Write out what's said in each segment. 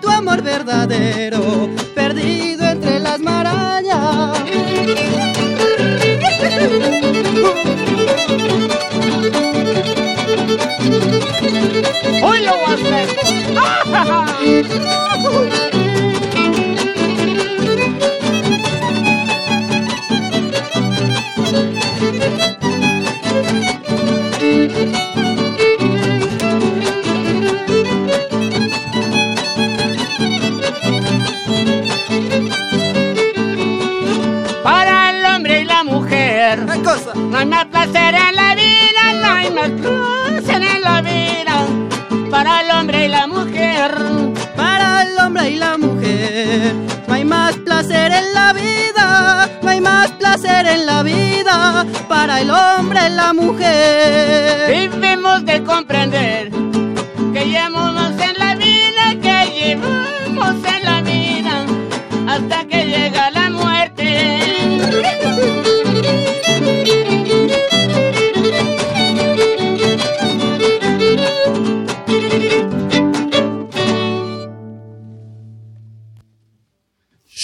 Tu amor verdadero, no hay más placer en la vida, no hay más placer en la vida. Para el hombre y la mujer Para el hombre y la mujer, no hay más placer en la vida, no hay más placer en la vida. Para el hombre y la mujer. debemos de comprender que llevamos en la vida, que llevamos en la vida hasta que llega la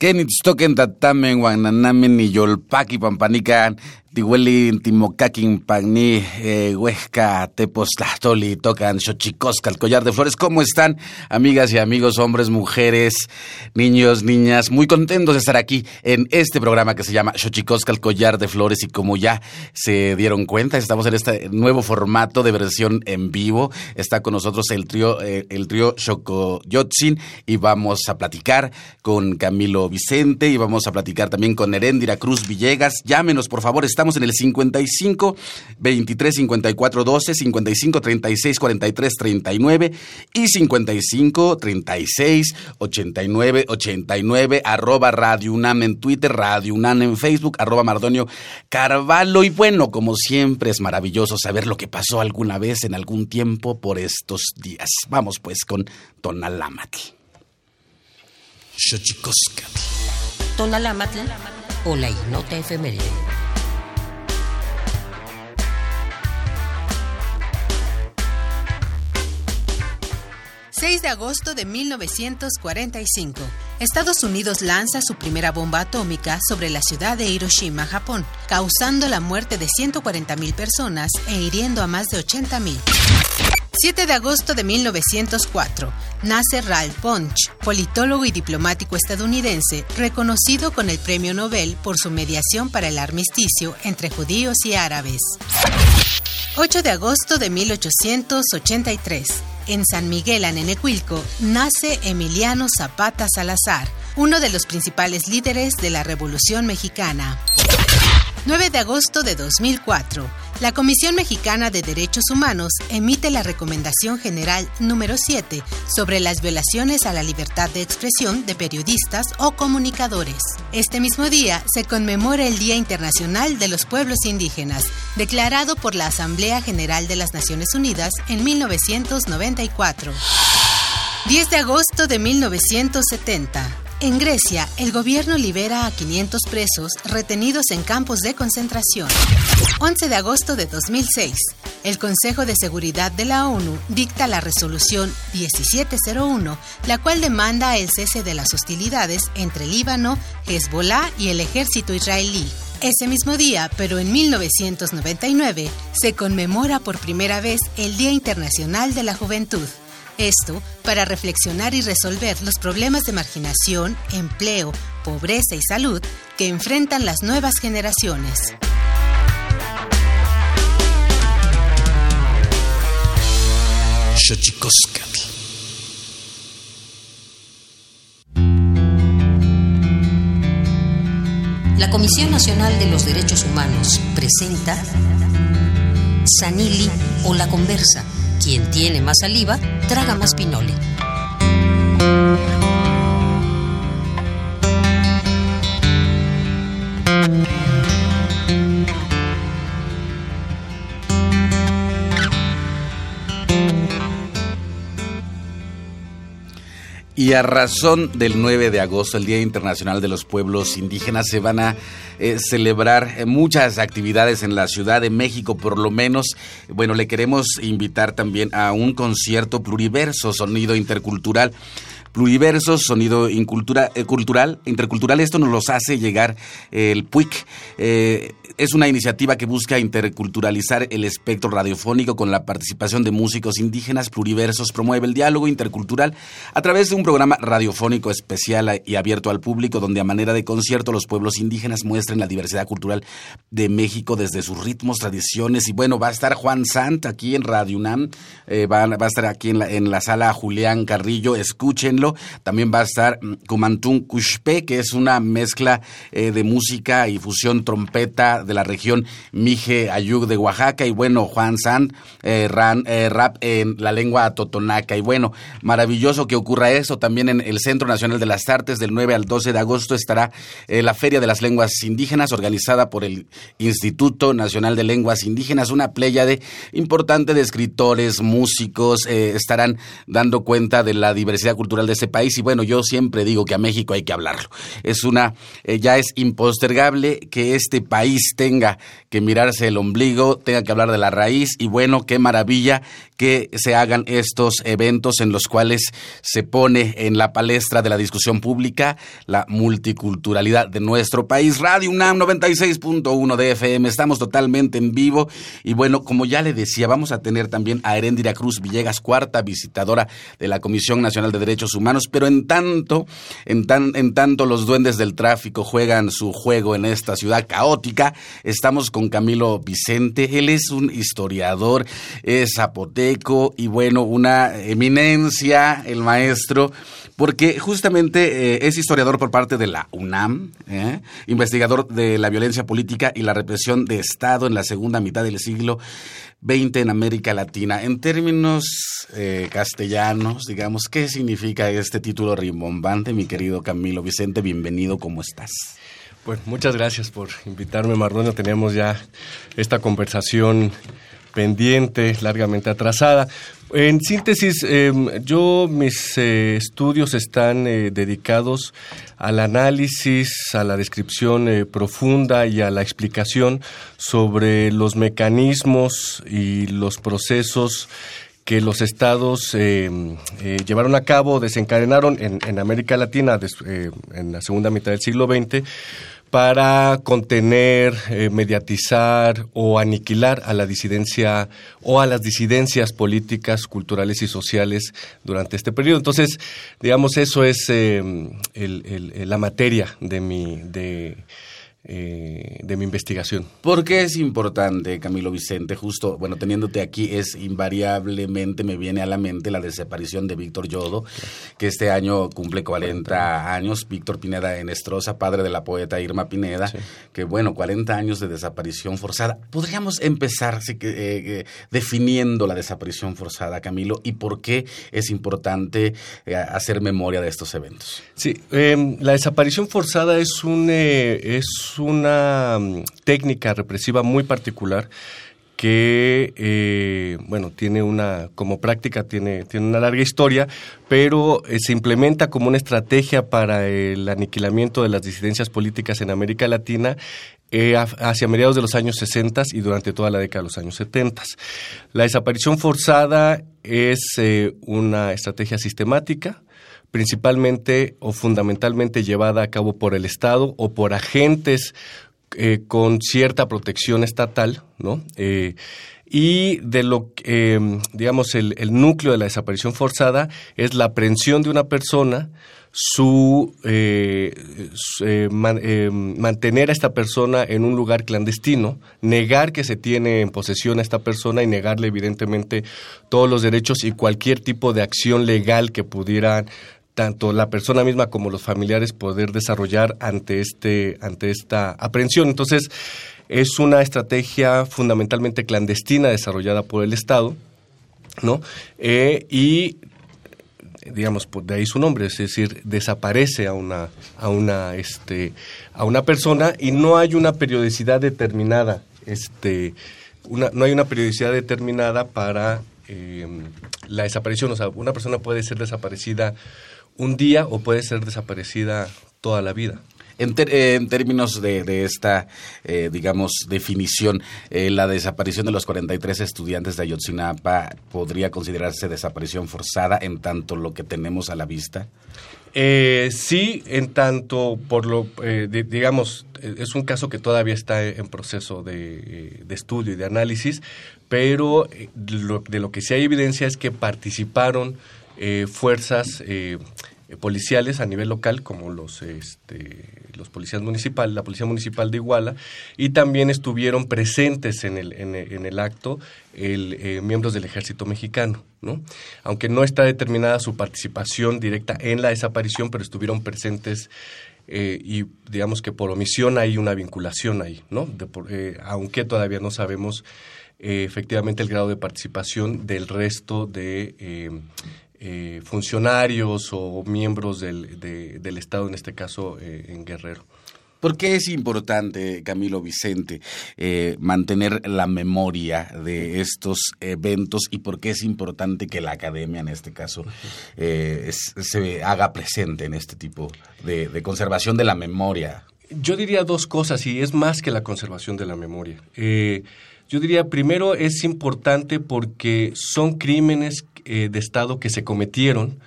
Kenitstoken tatamen guananamen yolpaki pampanican tihueli timocaquin pagni eh, huesca tepoztlahtoli tocan xochicosca el collar de flores. Cómo están amigas y amigos hombres mujeres niños niñas muy contentos de estar aquí en este programa que se llama xochicosca el collar de flores. Y como ya se dieron cuenta estamos en este nuevo formato de versión en vivo. Está con nosotros el trío eh, el trío Xocoyotzin. Y vamos a platicar con Camilo Vicente. Y vamos a platicar también con Heréndira Cruz Villegas. Llámenos, por favor, estamos en el 55 23 54 12, 55 36 43 39 y 55 36 89 89, arroba Radio UNAM en Twitter, Radio UNAM en Facebook, arroba Mardonio Carvalho. Y bueno, como siempre, es maravilloso saber lo que pasó alguna vez en algún tiempo por estos días. Vamos pues con Tonalámatl. Xochicoscatl. Tonalámatl o la ignota efeméride. ...6 de agosto de 1945... Estados Unidos lanza su primera bomba atómica sobre la ciudad de Hiroshima, Japón, causando la muerte de 140.000 personas e hiriendo a más de 80.000. 7 de agosto de 1904, nace Ralph Bunche, politólogo y diplomático estadounidense, reconocido con el Premio Nobel por su mediación para el armisticio entre judíos y árabes. 8 de agosto de 1883, en San Miguel Anenecuilco, nace Emiliano Zapata Salazar, uno de los principales líderes de la Revolución Mexicana. 9 de agosto de 2004, la Comisión Mexicana de Derechos Humanos emite la Recomendación General número 7 sobre las violaciones a la libertad de expresión de periodistas o comunicadores. Este mismo día se conmemora el Día Internacional de los Pueblos Indígenas, declarado por la Asamblea General de las Naciones Unidas en 1994. 10 de agosto de 1970. En Grecia, el gobierno libera a 500 presos retenidos en campos de concentración. 11 de agosto de 2006. El Consejo de Seguridad de la ONU dicta la resolución 1701, la cual demanda el cese de las hostilidades entre Líbano, Hezbollah y el ejército israelí. Ese mismo día, pero en 1999, se conmemora por primera vez el Día Internacional de la Juventud. Esto para reflexionar y resolver los problemas de marginación, empleo, pobreza y salud que enfrentan las nuevas generaciones. La Comisión Nacional de los Derechos Humanos presenta Sanili o La Conversa. Quien tiene más saliva, traga más pinole. Y a razón del 9 de agosto, el Día Internacional de los Pueblos Indígenas, se van a eh, celebrar eh, muchas actividades en la Ciudad de México, por lo menos. Bueno, le queremos invitar también a un concierto pluriverso, sonido intercultural pluriversos, sonido incultura, eh, cultural, intercultural. Esto nos los hace llegar el PUIC. Eh, es una iniciativa que busca interculturalizar el espectro radiofónico con la participación de músicos indígenas pluriversos. Promueve el diálogo intercultural a través de un programa radiofónico especial y abierto al público, donde a manera de concierto los pueblos indígenas muestren la diversidad cultural de México desde sus ritmos, tradiciones. Y bueno, va a estar Juan Sant aquí en Radio UNAM, eh, va, va, a estar aquí en la, en la sala Julián Carrillo. Escuchen también va a estar Kumantun Kushpe, que es una mezcla eh, de música y fusión trompeta de la región Mije Ayug de Oaxaca. Y bueno, Juan San, eh, eh, rap en la lengua totonaca. Y bueno, maravilloso que ocurra eso. También en el Centro Nacional de las Artes, del 9 al 12 de agosto, estará la Feria de las Lenguas Indígenas, organizada por el Instituto Nacional de Lenguas Indígenas. Una playa de importante de escritores, músicos, estarán dando cuenta de la diversidad cultural de ese país y bueno, yo siempre digo que a México hay que hablarlo. Es una, eh, ya es impostergable que este país tenga que mirarse el ombligo, tenga que hablar de la raíz y bueno, qué maravilla que se hagan estos eventos en los cuales se pone en la palestra de la discusión pública la multiculturalidad de nuestro país. Radio UNAM 96.1 de FM, estamos totalmente en vivo y bueno, como ya le decía, vamos a tener también a Erendira Cruz Villegas, cuarta visitadora de la Comisión Nacional de Derechos Humanos, pero en tanto, en, tan, en tanto los duendes del tráfico juegan su juego en esta ciudad caótica, estamos con Camilo Vicente, él es un historiador, es zapoteco y bueno, una eminencia, el maestro, porque justamente eh, es historiador por parte de la UNAM, ¿eh? investigador de la violencia política y la represión de Estado en la segunda mitad del siglo 20 en América Latina. En términos eh, castellanos, digamos, ¿qué significa este título rimbombante, mi querido Camilo Vicente? Bienvenido, ¿cómo estás? Pues muchas gracias por invitarme, Mardonio. Teníamos ya esta conversación pendiente, largamente atrasada. En síntesis, em, yo mis eh, estudios están eh, dedicados al análisis, a la descripción eh, profunda y a la explicación sobre los mecanismos y los procesos que los estados em, llevaron a cabo, desencadenaron en, en América Latina en la segunda mitad del siglo XX para contener, eh, mediatizar o aniquilar a la disidencia o a las disidencias políticas, culturales y sociales durante este periodo. Entonces, digamos, eso es eh, la materia de mi, de, eh, de mi investigación. ¿Por qué es importante, Camilo Vicente? Justo, bueno, teniéndote aquí, es invariablemente me viene a la mente la desaparición de Víctor Yodo, que este año cumple 40 años. Víctor Pineda Enestrosa, padre de la poeta Irma Pineda, que bueno, 40 años de desaparición forzada. ¿Podríamos empezar sí, eh, definiendo la desaparición forzada, Camilo, y por qué es importante eh, hacer memoria de estos eventos? Sí, em, la desaparición forzada es un... es una mm, técnica represiva muy particular que, eh, bueno, tiene una, como práctica, tiene, tiene una larga historia, pero eh, se implementa como una estrategia para el aniquilamiento de las disidencias políticas en América Latina eh, hacia mediados de los años 60 y durante toda la década de los años 70. La desaparición forzada es una estrategia sistemática, principalmente o fundamentalmente llevada a cabo por el Estado o por agentes eh, con cierta protección estatal, ¿no? Eh, y de lo que, em, digamos, el, núcleo de la desaparición forzada es la aprehensión de una persona, su, eh, em, mantener a esta persona en un lugar clandestino, negar que se tiene en posesión a esta persona y negarle evidentemente todos los derechos y cualquier tipo de acción legal que pudieran tanto la persona misma como los familiares poder desarrollar ante este ante esta aprehensión. Entonces, es una estrategia fundamentalmente clandestina desarrollada por el Estado, ¿no? Eh, y digamos de ahí su nombre es decir desaparece a una a una este a una persona y no hay una periodicidad determinada este una, no hay una periodicidad determinada para eh, la desaparición o sea una persona puede ser desaparecida un día o puede ser desaparecida toda la vida. En, en, términos de, esta, eh, digamos, definición, eh, la desaparición de los 43 estudiantes de Ayotzinapa podría considerarse desaparición forzada en tanto lo que tenemos a la vista. Eh, sí, en tanto por lo, digamos, es un caso que todavía está en proceso de, estudio y de análisis, pero de lo que sí hay evidencia es que participaron fuerzas eh, policiales a nivel local, como los, este, los policías municipales, la Policía Municipal de Iguala, y también estuvieron presentes en el, en, el acto el, eh, miembros del ejército mexicano, ¿no? Aunque no está determinada su participación directa en la desaparición, pero estuvieron presentes eh, y digamos que por omisión hay una vinculación ahí, ¿no? aunque todavía no sabemos efectivamente el grado de participación del resto de eh, funcionarios o miembros del, del, Estado, en este caso eh, en Guerrero. ¿Por qué es importante, Camilo Vicente, eh, mantener la memoria de estos eventos y por qué es importante que la academia, en este caso, se haga presente en este tipo de, de, conservación de la memoria? Yo diría dos cosas y es más que la conservación de la memoria. Yo diría, primero, es importante porque son crímenes eh, de Estado que se cometieron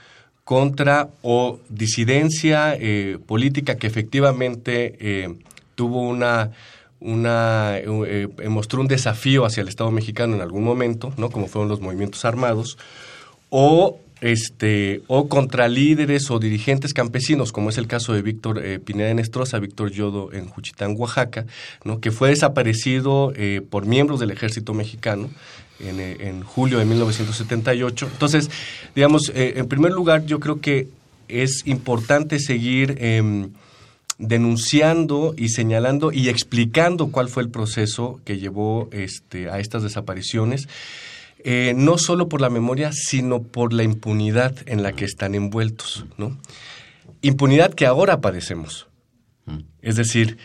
contra o disidencia eh, política que efectivamente eh, tuvo una una mostró un desafío hacia el Estado mexicano en algún momento, ¿no? Como fueron los movimientos armados o este o contra líderes o dirigentes campesinos, como es el caso de Víctor Pineda de Nestroza, Víctor Yodo en Juchitán, Oaxaca, ¿no? que fue desaparecido por miembros del ejército mexicano eh, en, julio de 1978. Entonces, digamos, eh, en primer lugar, yo creo que es importante seguir em, denunciando y señalando y explicando cuál fue el proceso que llevó este, a estas desapariciones. Eh, no solo por la memoria, sino por la impunidad en la que están envueltos, ¿no? Impunidad que ahora padecemos. Mm. Es decir,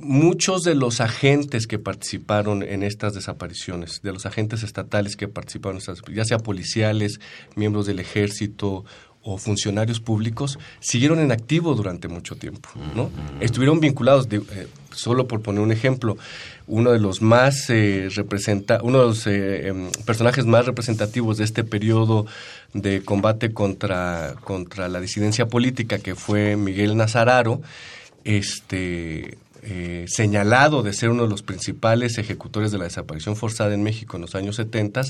muchos de los agentes que participaron en estas desapariciones, de los agentes estatales que participaron, en estas, ya sea policiales, miembros del ejército o funcionarios públicos, siguieron en activo durante mucho tiempo, ¿no? Estuvieron vinculados, de, eh, solo por poner un ejemplo, uno de los más eh, representa, uno de los eh, em, personajes más representativos de este periodo de combate contra, contra la disidencia política, que fue Miguel Nazararo, este eh, señalado de ser uno de los principales ejecutores de la desaparición forzada en México en los años 70,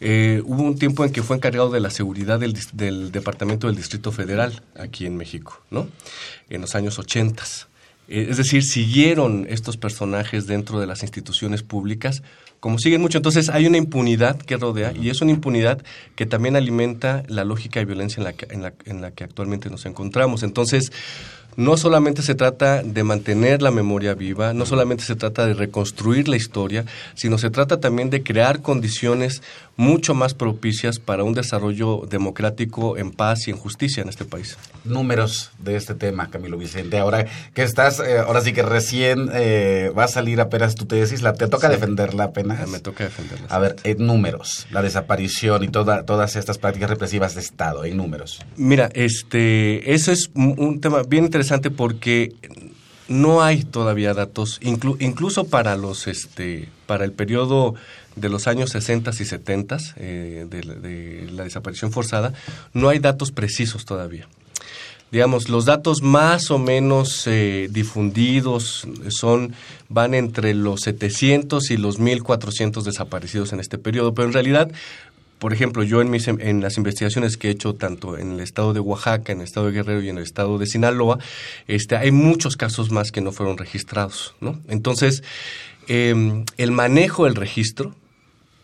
eh, hubo un tiempo en que fue encargado de la seguridad del, Departamento del Distrito Federal aquí en México, ¿no? En los años 80. Eh, es decir, siguieron estos personajes dentro de las instituciones públicas como siguen mucho. Entonces hay una impunidad que rodea y es una impunidad que también alimenta la lógica de violencia en la la, en la que actualmente nos encontramos. Entonces, no solamente se trata de mantener la memoria viva, no solamente se trata de reconstruir la historia, sino se trata también de crear condiciones mucho más propicias para un desarrollo democrático en paz y en justicia en este país. Números de este tema, Camilo Vicente. Ahora que estás, eh, ahora sí que recién eh, va a salir apenas tu tesis, la, ¿te toca defenderla apenas? Me toca defenderla. A ver, en números, la desaparición y toda, todas estas prácticas represivas de Estado, en números. Mira, este, eso es un tema bien interesante porque no hay todavía datos, incluso para los este para el periodo de los años 60 y 70 eh, de, la desaparición forzada, no hay datos precisos todavía. digamos, los datos más o menos eh, difundidos son van entre los 700 y los 1400 desaparecidos en este periodo, pero en realidad por ejemplo, yo en, mis, en las investigaciones que he hecho tanto en el estado de Oaxaca, en el estado de Guerrero y en el estado de Sinaloa, este, hay muchos casos más que no fueron registrados. ¿no? Entonces, em, el manejo del registro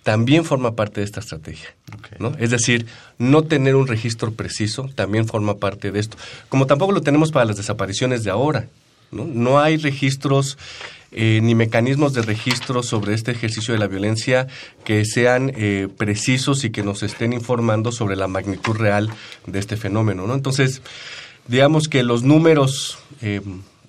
también forma parte de esta estrategia. ¿no? Es decir, no tener un registro preciso también forma parte de esto. Como tampoco lo tenemos para las desapariciones de ahora. No, no hay registros eh, ni mecanismos de registro sobre este ejercicio de la violencia que sean eh, precisos y que nos estén informando sobre la magnitud real de este fenómeno. ¿no? Entonces, digamos que los números eh,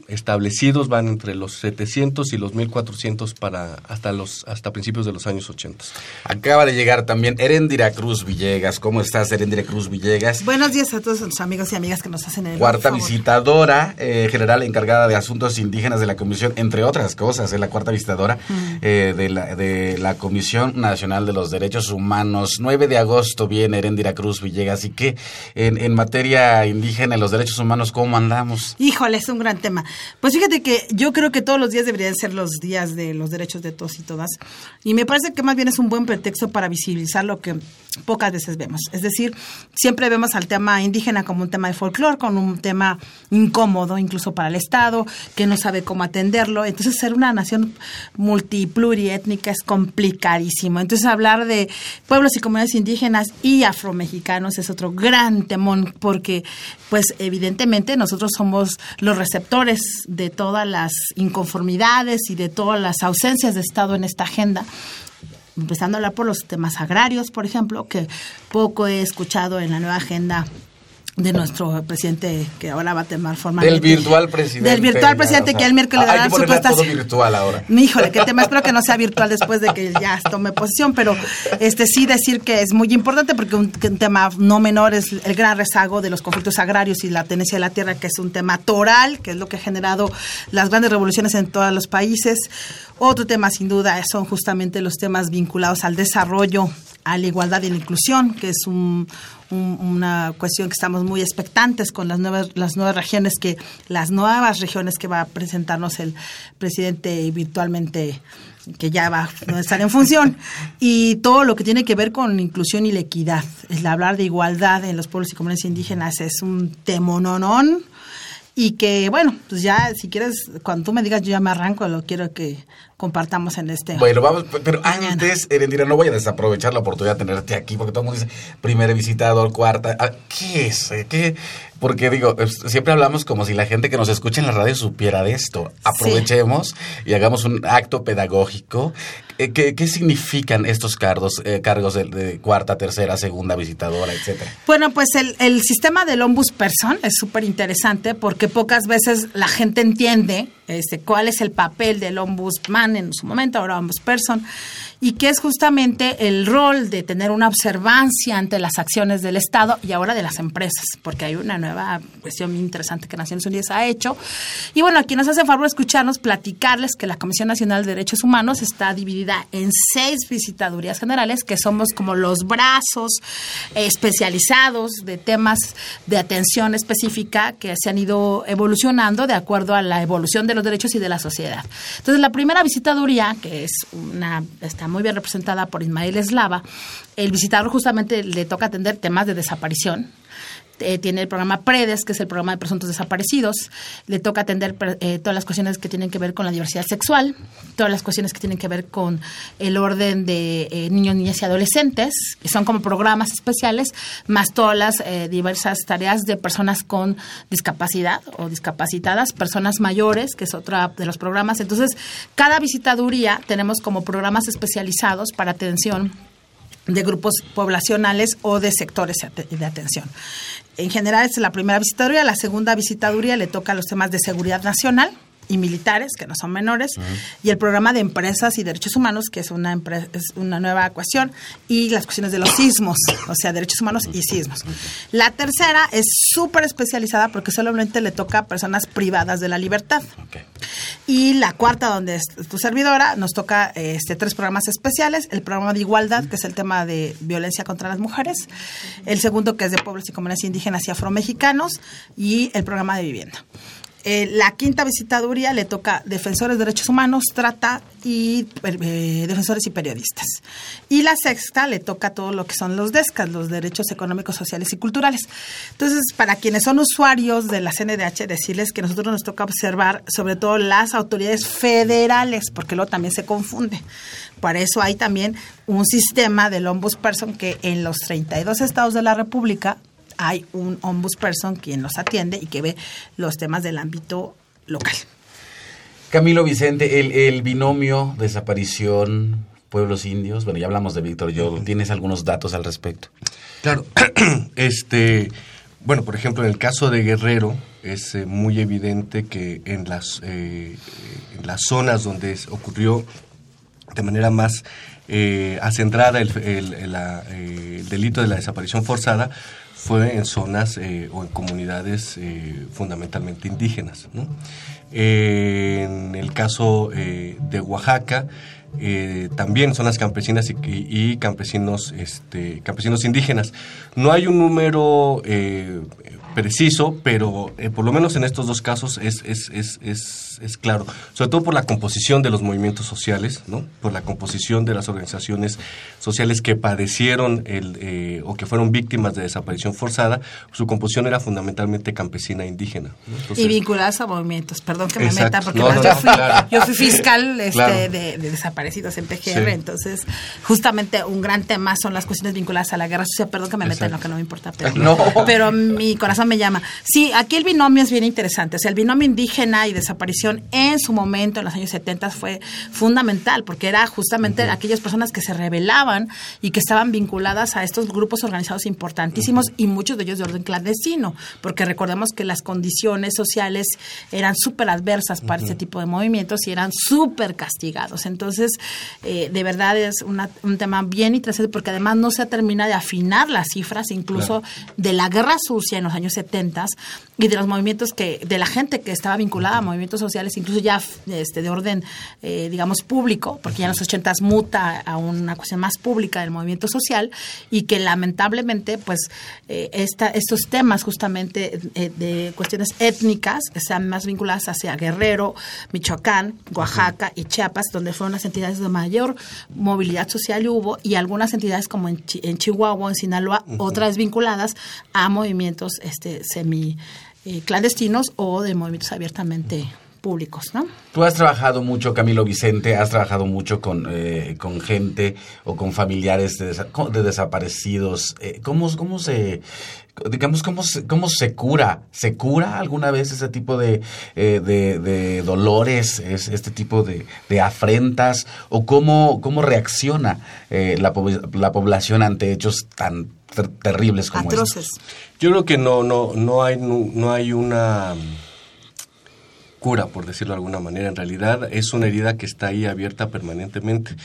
establecidos van entre los 700 y los 1400 para hasta los hasta principios de los años 80. Acaba de llegar también Erendira Cruz Villegas. ¿Cómo estás, Erendira Cruz Villegas? Buenos días a todos los amigos y amigas que nos hacen el Cuarta visitadora eh, general encargada de asuntos indígenas de la Comisión, entre otras cosas, es la cuarta visitadora eh, de, la, de la Comisión Nacional de los Derechos Humanos. 9 de agosto viene Erendira Cruz Villegas. ¿Y qué en, en materia indígena y los derechos humanos, cómo andamos? Híjole, es un gran tema. Pues fíjate que yo creo que todos los días deberían ser los días de los derechos de todos y todas. Y me parece que más bien es un buen pretexto para visibilizar lo que pocas veces vemos. Es decir, siempre vemos al tema indígena como un tema de folclore, como un tema incómodo incluso para el Estado, que no sabe cómo atenderlo. Entonces, ser una nación multipluriétnica es complicadísimo. Entonces, hablar de pueblos y comunidades indígenas y afromexicanos es otro gran temón, porque, pues, evidentemente nosotros somos los receptores de todas las inconformidades y de todas las ausencias de Estado en esta agenda empezando a hablar por los temas agrarios, por ejemplo, que poco he escuchado en la nueva agenda de nuestro presidente que ahora va a tomar forma del virtual presidente del virtual presidente que el miércoles le darán su todo virtual ahora. Híjole qué tema espero que no sea virtual después de que ya tome posición pero este sí decir que es muy importante porque un, tema no menor es el gran rezago de los conflictos agrarios y la tenencia de la tierra que es un tema toral que es lo que ha generado las grandes revoluciones en todos los países. Otro tema sin duda son justamente los temas vinculados al desarrollo a la igualdad y la inclusión, que es un, una cuestión que estamos muy expectantes con las nuevas, las nuevas regiones que, las nuevas regiones que va a presentarnos el presidente virtualmente que ya va a estar en función, y todo lo que tiene que ver con inclusión y la equidad. El hablar de igualdad en los pueblos y comunidades indígenas es un temononón, y que, bueno, pues ya, si quieres, cuando tú me digas, yo ya me arranco, lo quiero que compartamos en este. Bueno, vamos, pero antes, Erendira, no voy a desaprovechar la oportunidad de tenerte aquí, porque todo el mundo dice, primer visitador, cuarta, ah, ¿qué es? ¿Qué? Porque digo, siempre hablamos como si la gente que nos escucha en la radio supiera de esto. Aprovechemos y hagamos un acto pedagógico. Eh, ¿Qué, qué significan estos cargos, eh, cargos de, cuarta, tercera, segunda visitadora, etcétera? Bueno, pues el, el sistema del ombudsperson es súper interesante porque pocas veces la gente entiende este, cuál es el papel del ombudsman en su momento, ahora ombudsperson, y que es justamente el rol de tener una observancia ante las acciones del Estado y ahora de las empresas, porque hay una nueva cuestión muy interesante que Naciones Unidas ha hecho. Y bueno, aquí nos hace favor escucharnos, platicarles que la Comisión Nacional de Derechos Humanos está dividida en seis visitadurías generales, que somos como los brazos especializados de temas de atención específica que se han ido evolucionando de acuerdo a la evolución de los derechos y de la sociedad. Entonces, la primera visitaduría, que es una, está muy bien representada por Ismael Eslava, el visitador justamente le toca atender temas de desaparición, eh, tiene el programa PREDES, que es el programa de presuntos desaparecidos. Le toca atender eh, todas las cuestiones que tienen que ver con la diversidad sexual, todas las cuestiones que tienen que ver con el orden de eh, niños, niñas y adolescentes, que son como programas especiales, más todas las diversas tareas de personas con discapacidad o discapacitadas, personas mayores, que es otra de los programas. Entonces, cada visitaduría tenemos como programas especializados para atención de grupos poblacionales o de sectores de atención en general es la primera visitaduría, la segunda visitaduría le toca los temas de seguridad nacional, y militares, que no son menores, y el programa de empresas y derechos humanos, que es una, es una nueva ecuación, y las cuestiones de los sismos, o sea, derechos humanos y sismos. La tercera es súper especializada porque solamente le toca a personas privadas de la libertad. Y la cuarta, donde es tu servidora, nos toca este, tres programas especiales. El programa de igualdad, que es el tema de violencia contra las mujeres. El segundo, que es de pueblos y comunidades indígenas y afromexicanos. Y el programa de vivienda. Eh, la quinta visitaduría le toca defensores de derechos humanos, trata y eh, defensores y periodistas. Y la sexta le toca todo lo que son los DESCAS, los derechos económicos, sociales y culturales. Entonces, para quienes son usuarios de la CNDH, decirles que nosotros nos toca observar sobre todo las autoridades federales, porque luego también se confunde. Para eso hay también un sistema del ombudsperson que en los 32 estados de la República hay un ombudsperson quien nos atiende y que ve los temas del ámbito local. Camilo Vicente, el, binomio desaparición pueblos indios, bueno, ya hablamos de Víctor yo ¿tienes algunos datos al respecto? Claro, este, bueno, por ejemplo, en el caso de Guerrero es eh, muy evidente que en las, eh, en las zonas donde ocurrió de manera más eh, acentrada el, el, delito de la desaparición forzada, fue en zonas eh, o en comunidades eh, fundamentalmente indígenas. en el caso eh, de Oaxaca, también zonas campesinas y, campesinos, este, campesinos indígenas. No hay un número preciso, pero por lo menos en estos dos casos es, es, es es, claro, sobre todo por la composición de los movimientos sociales, ¿no? por la composición de las organizaciones sociales que padecieron el, eh, o que fueron víctimas de desaparición forzada, su composición era fundamentalmente campesina e indígena. y vinculadas a movimientos, perdón que me meta, porque yo, fui, fiscal este, de, desaparecidos en PGR, entonces justamente un gran tema son las cuestiones vinculadas a la guerra sucia, perdón que me meta en lo que no me importa, pero, pero mi corazón me llama. Sí, aquí el binomio es bien interesante, o sea, el binomio indígena y desaparición en su momento, en los años 70, fue fundamental, porque era justamente aquellas personas que se rebelaban y que estaban vinculadas a estos grupos organizados importantísimos y muchos de ellos de orden clandestino, porque recordemos que las condiciones sociales eran súper adversas para este tipo de movimientos y eran súper castigados. Entonces, eh, de verdad es un tema bien interesante porque además no se termina de afinar las cifras, incluso de la guerra sucia en los años 70 y de los movimientos que, de la gente que estaba vinculada a movimientos sociales incluso ya este, de orden, eh, digamos, público, porque ya en los 80 muta a una cuestión más pública del movimiento social y que lamentablemente, pues, eh, esta, estos temas justamente eh, de cuestiones étnicas están más vinculadas hacia Guerrero, Michoacán, Oaxaca y Chiapas, donde fueron las entidades de mayor movilidad social hubo, y algunas entidades como en, Chihuahua, en Sinaloa, otras vinculadas a movimientos este, semi clandestinos o de movimientos abiertamente públicos, ¿no? Tú has trabajado mucho, Camilo Vicente, has trabajado mucho con, eh, con gente o con familiares de, desaparecidos. Eh, ¿cómo, ¿Cómo se digamos, cómo se, cómo se cura? ¿Se cura alguna vez ese tipo de, eh, de, dolores, este tipo de, de, afrentas? ¿O cómo, cómo reacciona la, la, población ante hechos tan terribles como Atroces. Yo creo que no, no, no, hay, no hay una cura, por decirlo de alguna manera. En realidad es una herida que está ahí abierta permanentemente.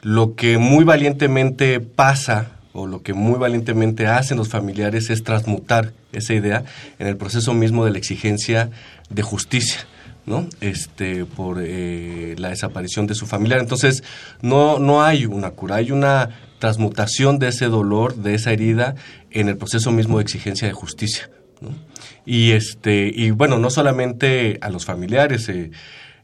Lo que muy valientemente pasa o lo que muy valientemente hacen los familiares es transmutar esa idea en el proceso mismo de la exigencia de justicia. ¿no? Este, por eh, la desaparición de su familiar. Entonces, no, no hay una cura, hay una transmutación de ese dolor, de esa herida, en el proceso mismo de exigencia de justicia. Y, este, y bueno, no solamente a los familiares, eh,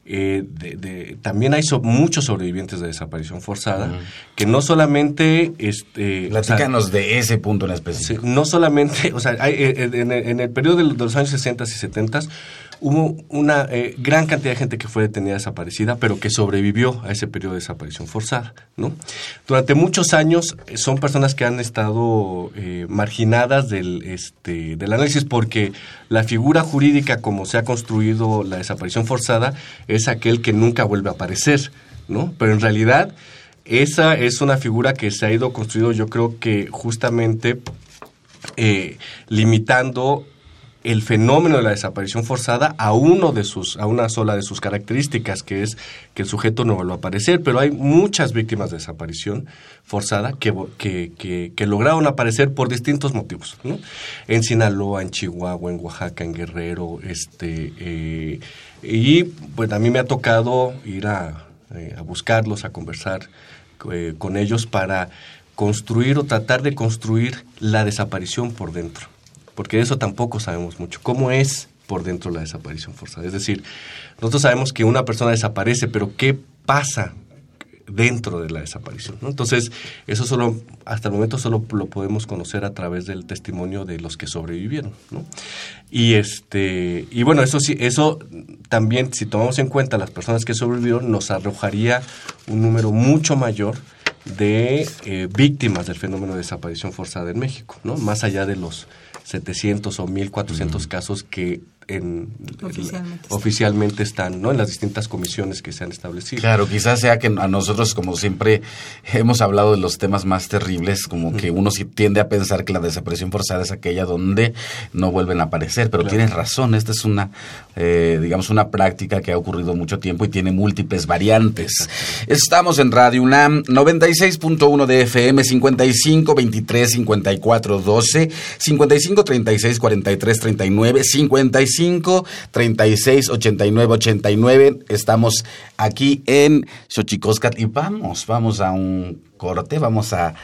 eh, de, también hay muchos sobrevivientes de desaparición forzada que no solamente este platícanos de ese punto en específico. No solamente o sea eh, en, en, el periodo de, los años 60 y 70 hubo una eh, gran cantidad de gente que fue detenida desaparecida, pero que sobrevivió a ese periodo de desaparición forzada. ¿no? Durante muchos años eh, son personas que han estado eh, marginadas del, este, del análisis porque la figura jurídica como se ha construido la desaparición forzada es aquel que nunca vuelve a aparecer. ¿no? Pero en realidad esa es una figura que se ha ido construyendo yo creo que justamente limitando el fenómeno de la desaparición forzada a uno de sus, a una sola de sus características, que es que el sujeto no vuelva a aparecer. Pero hay muchas víctimas de desaparición forzada que, que, que, lograron aparecer por distintos motivos. En Sinaloa, en Chihuahua, en Oaxaca, en Guerrero, este eh, y pues a mí me ha tocado ir a, eh, buscarlos, a conversar eh, con ellos para construir o tratar de construir la desaparición por dentro porque de eso tampoco sabemos mucho. ¿Cómo es por dentro la desaparición forzada? Es decir, nosotros sabemos que una persona desaparece, pero ¿qué pasa dentro de la desaparición. Entonces, eso solo, hasta el momento solo lo podemos conocer a través del testimonio de los que sobrevivieron. Y este, y bueno, eso sí, eso también, si tomamos en cuenta las personas que sobrevivieron, nos arrojaría un número mucho mayor de eh, víctimas del fenómeno de desaparición forzada en México, ¿no? Más allá de los 700 o 1400 casos que en, oficialmente, están ¿no? en las distintas comisiones que se han establecido. Claro, quizás sea que a nosotros, como siempre hemos hablado de los temas más terribles, como que uno sí tiende a pensar que la desaparición forzada es aquella donde no vuelven a aparecer, pero tienes razón, esta es una, eh, digamos, una práctica que ha ocurrido mucho tiempo y tiene múltiples variantes. Estamos en Radio UNAM 96.1 de FM 55 23 54 12 55 36 43 39 55 55 36 89 89. Estamos aquí en Xochicoscat y vamos, vamos a un corte, vamos a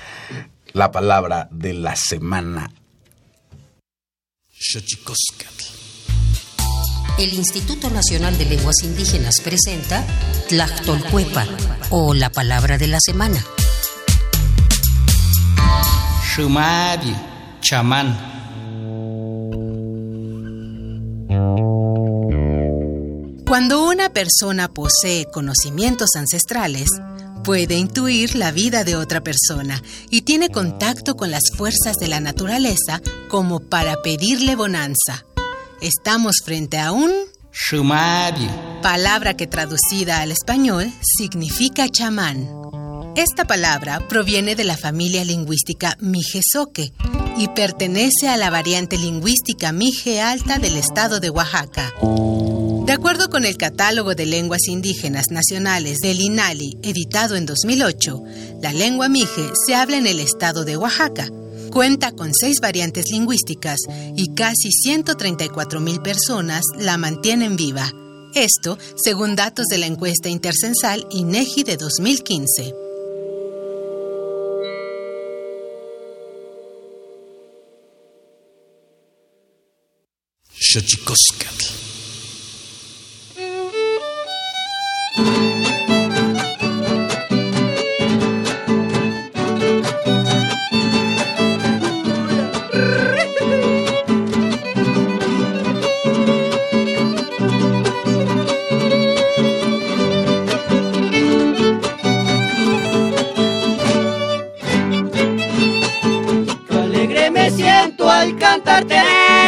la palabra de la semana. Xochicoscat. El Instituto Nacional de Lenguas Indígenas presenta Tlactolcuepa o la palabra de la semana. Shumari, chamán. Cuando una persona posee conocimientos ancestrales, puede intuir la vida de otra persona y tiene contacto con las fuerzas de la naturaleza como para pedirle bonanza. Estamos frente a un Shumari, palabra que traducida al español significa chamán. Esta palabra proviene de la familia lingüística Mijezoque y pertenece a la variante lingüística Mije Alta del estado de Oaxaca. De acuerdo con el Catálogo de Lenguas Indígenas Nacionales del INALI, editado en 2008, la lengua Mije se habla en el estado de Oaxaca. Cuenta con seis variantes lingüísticas y casi 134 mil personas la mantienen viva. Esto según datos de la encuesta intercensal INEGI de 2015. Xochicoscatl.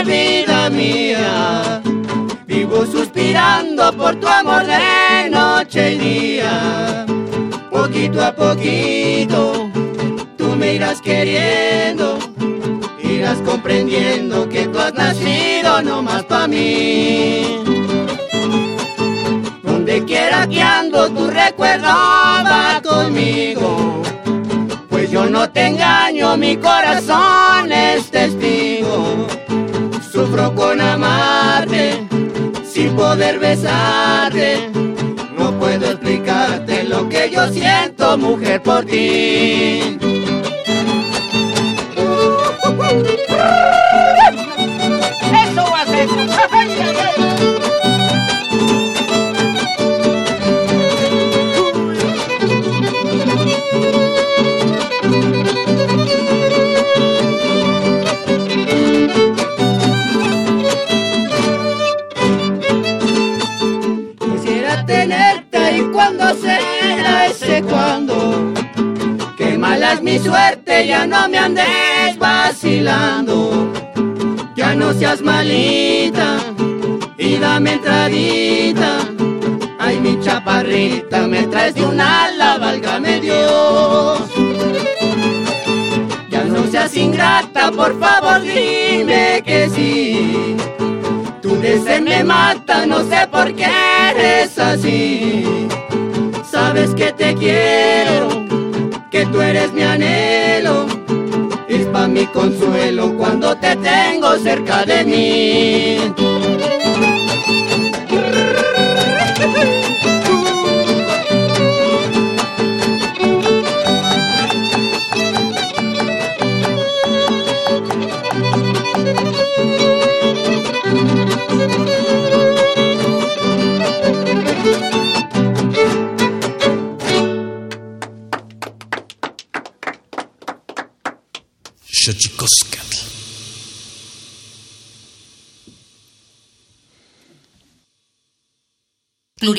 Vida mía. Vivo suspirando por tu amor de noche y día. Poquito a poquito, tú me irás queriendo. Irás comprendiendo que tú has nacido no más para mí. Donde quiera que ando, tu recuerdo va conmigo. Pues yo no te engaño, mi corazón es testigo. Con amarte sin poder besarte. No puedo explicarte lo que yo siento, mujer, por ti. Eso va a ser. Mi suerte, ya no me andes vacilando. Ya no seas malita y dame entradita. Ay mi chaparrita, me traes de un ala, válgame Dios. Ya no seas ingrata, por favor dime que sí. Ese me mata, no sé por qué eres así. Sabes que te quiero, tú eres mi anhelo. Es pa' mi consuelo cuando te tengo cerca de mí.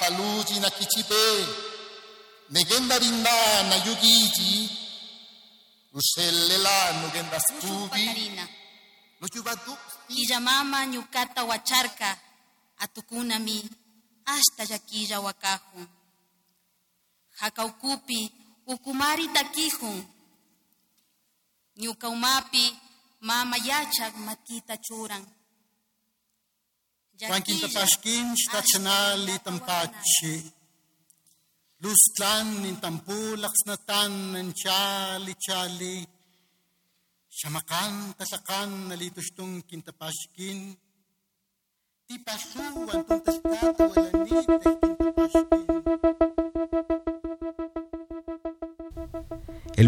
Paluji na kichipe negenda rinda na yugiji ushelela nugenda stubi mama nyukata wacharka atukunami hasta yakilla wakajun hakaukupi ukumari takijun ñukaumapi mama yachak makita churan Ranking tapaskin stationali tampachi. Lustlan in tampulak snatan ng chali chali. Samakan tasakan nalitustong kintapaskin. Tipasuan tuntas katawa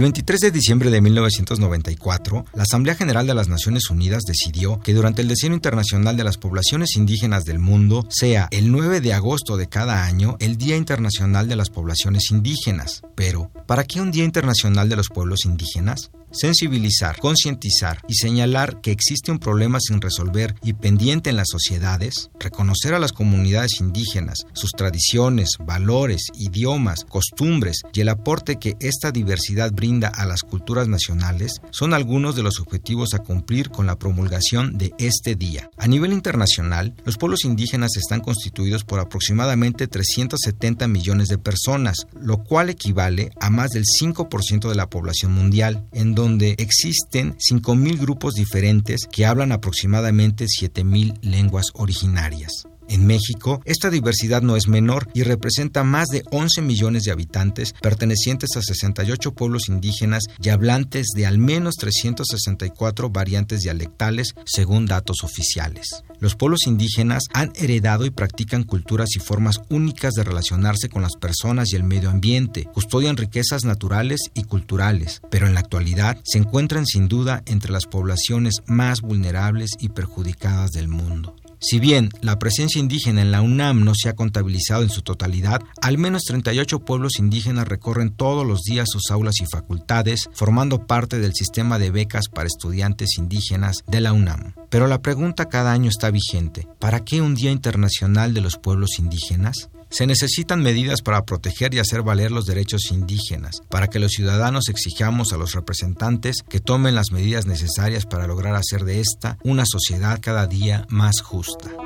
23 de diciembre de 1994, la Asamblea General de las Naciones Unidas decidió que durante el Decenio Internacional de las Poblaciones Indígenas del Mundo sea el 9 de agosto de cada año el Día Internacional de las Poblaciones Indígenas. Pero, ¿para qué un Día Internacional de los Pueblos Indígenas? Sensibilizar, concientizar y señalar que existe un problema sin resolver y pendiente en las sociedades, reconocer a las comunidades indígenas, sus tradiciones, valores, idiomas, costumbres y el aporte que esta diversidad brinda a las culturas nacionales son algunos de los objetivos a cumplir con la promulgación de este día. A nivel internacional, los pueblos indígenas están constituidos por aproximadamente 370 millones de personas, lo cual equivale a más del 5% de la población mundial, en existen 5.000 grupos diferentes que hablan aproximadamente 7.000 lenguas originarias. En México, esta diversidad no es menor y representa más de 11 millones de habitantes pertenecientes a 68 pueblos indígenas y hablantes de al menos 364 variantes dialectales según datos oficiales. Los pueblos indígenas han heredado y practican culturas y formas únicas de relacionarse con las personas y el medio ambiente, custodian riquezas naturales y culturales, pero en la actualidad se encuentran sin duda entre las poblaciones más vulnerables y perjudicadas del mundo. Si bien la presencia indígena en la UNAM no se ha contabilizado en su totalidad, al menos 38 pueblos indígenas recorren todos los días sus aulas y facultades, formando parte del sistema de becas para estudiantes indígenas de la UNAM. Pero la pregunta cada año está vigente. ¿Para qué un Día Internacional de los Pueblos Indígenas? Se necesitan medidas para proteger y hacer valer los derechos indígenas, para que los ciudadanos exijamos a los representantes que tomen las medidas necesarias para lograr hacer de esta una sociedad cada día más justa.